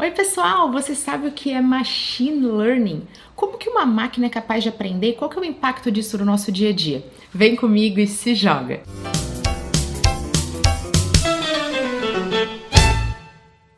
Oi pessoal, você sabe o que é machine learning? Como que uma máquina é capaz de aprender? Qual que é o impacto disso no nosso dia a dia? Vem comigo e se joga!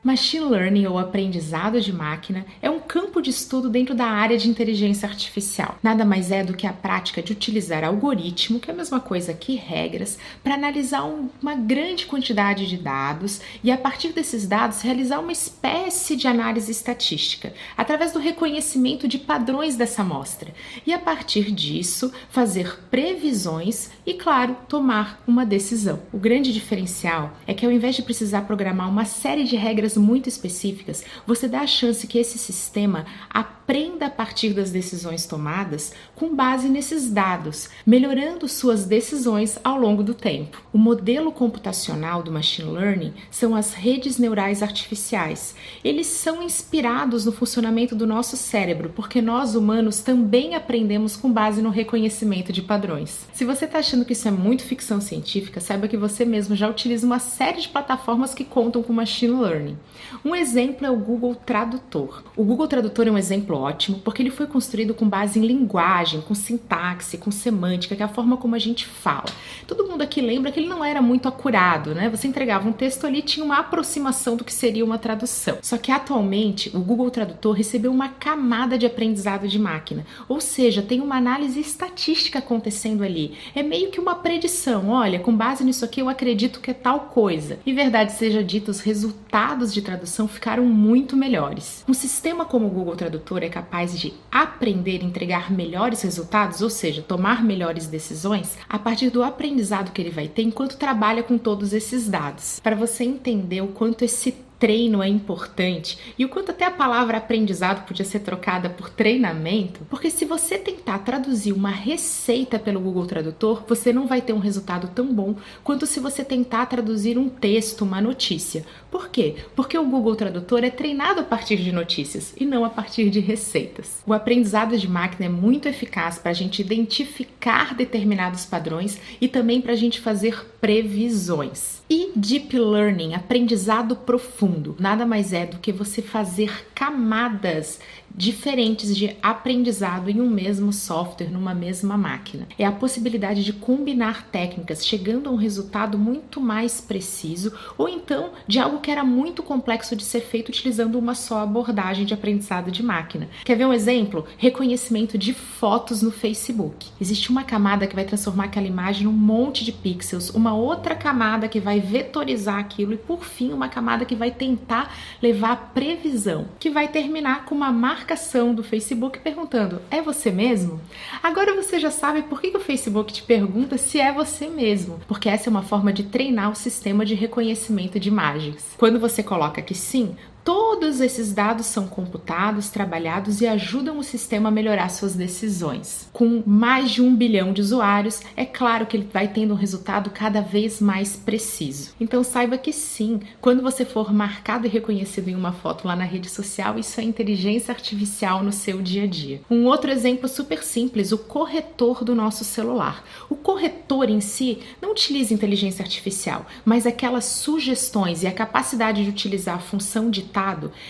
Machine Learning ou aprendizado de máquina é um campo de estudo dentro da área de inteligência artificial. Nada mais é do que a prática de utilizar algoritmo, que é a mesma coisa que regras, para analisar uma grande quantidade de dados e a partir desses dados realizar uma espécie de análise estatística, através do reconhecimento de padrões dessa amostra. E a partir disso, fazer previsões e, claro, tomar uma decisão. O grande diferencial é que ao invés de precisar programar uma série de regras muito específicas, você dá a chance que esse sistema aprenda a partir das decisões tomadas com base nesses dados, melhorando suas decisões ao longo do tempo. O modelo computacional do machine learning são as redes neurais artificiais. Eles são inspirados no funcionamento do nosso cérebro, porque nós humanos também aprendemos com base no reconhecimento de padrões. Se você está achando que isso é muito ficção científica, saiba que você mesmo já utiliza uma série de plataformas que contam com machine learning. Um exemplo é o Google Tradutor. O Google Tradutor é um exemplo ótimo porque ele foi construído com base em linguagem, com sintaxe, com semântica, que é a forma como a gente fala. Todo mundo aqui lembra que ele não era muito acurado, né? Você entregava um texto ali tinha uma aproximação do que seria uma tradução. Só que atualmente o Google Tradutor recebeu uma camada de aprendizado de máquina, ou seja, tem uma análise estatística acontecendo ali. É meio que uma predição. Olha, com base nisso aqui eu acredito que é tal coisa. E verdade seja dita, os resultados de tradução ficaram muito melhores. Um sistema como o Google Tradutor é capaz de aprender e entregar melhores resultados, ou seja, tomar melhores decisões, a partir do aprendizado que ele vai ter enquanto trabalha com todos esses dados. Para você entender o quanto esse treino é importante e o quanto até a palavra aprendizado podia ser trocada por treinamento, porque se você tentar traduzir uma receita pelo Google Tradutor, você não vai ter um resultado tão bom quanto se você tentar traduzir um texto, uma notícia. Por quê? Porque o Google Tradutor é treinado a partir de notícias e não a partir de receitas. O aprendizado de máquina é muito eficaz para a gente identificar determinados padrões e também para a gente fazer previsões. E Deep Learning, aprendizado profundo, nada mais é do que você fazer camadas diferentes de aprendizado em um mesmo software, numa mesma máquina. É a possibilidade de combinar técnicas, chegando a um resultado muito mais preciso, ou então de algo que era muito complexo de ser feito utilizando uma só abordagem de aprendizado de máquina. Quer ver um exemplo? Reconhecimento de fotos no Facebook. Existe uma camada que vai transformar aquela imagem num monte de pixels, uma outra camada que vai vetorizar aquilo e por fim uma camada que vai tentar levar a previsão, que vai terminar com uma marca marcação do Facebook perguntando: é você mesmo? Agora você já sabe por que o Facebook te pergunta se é você mesmo, porque essa é uma forma de treinar o sistema de reconhecimento de imagens. Quando você coloca que sim, Todos esses dados são computados, trabalhados e ajudam o sistema a melhorar suas decisões. Com mais de um bilhão de usuários, é claro que ele vai tendo um resultado cada vez mais preciso. Então saiba que sim, quando você for marcado e reconhecido em uma foto lá na rede social, isso é inteligência artificial no seu dia a dia. Um outro exemplo super simples, o corretor do nosso celular. O corretor em si não utiliza inteligência artificial, mas aquelas sugestões e a capacidade de utilizar a função de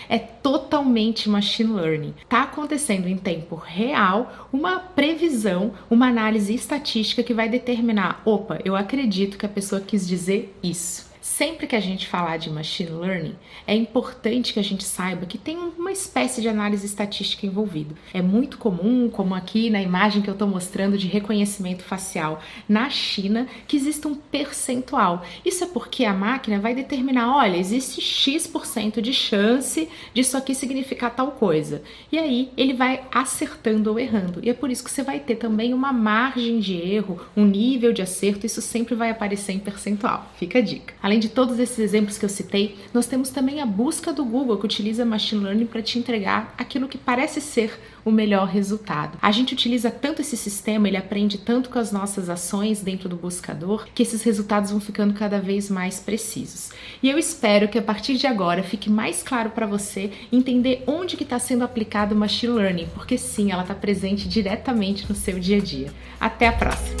é totalmente machine learning. Está acontecendo em tempo real uma previsão, uma análise estatística que vai determinar: opa, eu acredito que a pessoa quis dizer isso. Sempre que a gente falar de machine learning, é importante que a gente saiba que tem uma espécie de análise estatística envolvida. É muito comum, como aqui na imagem que eu estou mostrando de reconhecimento facial na China, que exista um percentual. Isso é porque a máquina vai determinar, olha, existe X% de chance disso aqui significar tal coisa. E aí ele vai acertando ou errando. E é por isso que você vai ter também uma margem de erro, um nível de acerto, isso sempre vai aparecer em percentual. Fica a dica. Além de todos esses exemplos que eu citei, nós temos também a busca do Google que utiliza machine learning para te entregar aquilo que parece ser o melhor resultado. A gente utiliza tanto esse sistema, ele aprende tanto com as nossas ações dentro do buscador, que esses resultados vão ficando cada vez mais precisos. E eu espero que a partir de agora fique mais claro para você entender onde que está sendo aplicado o machine learning, porque sim, ela está presente diretamente no seu dia a dia. Até a próxima!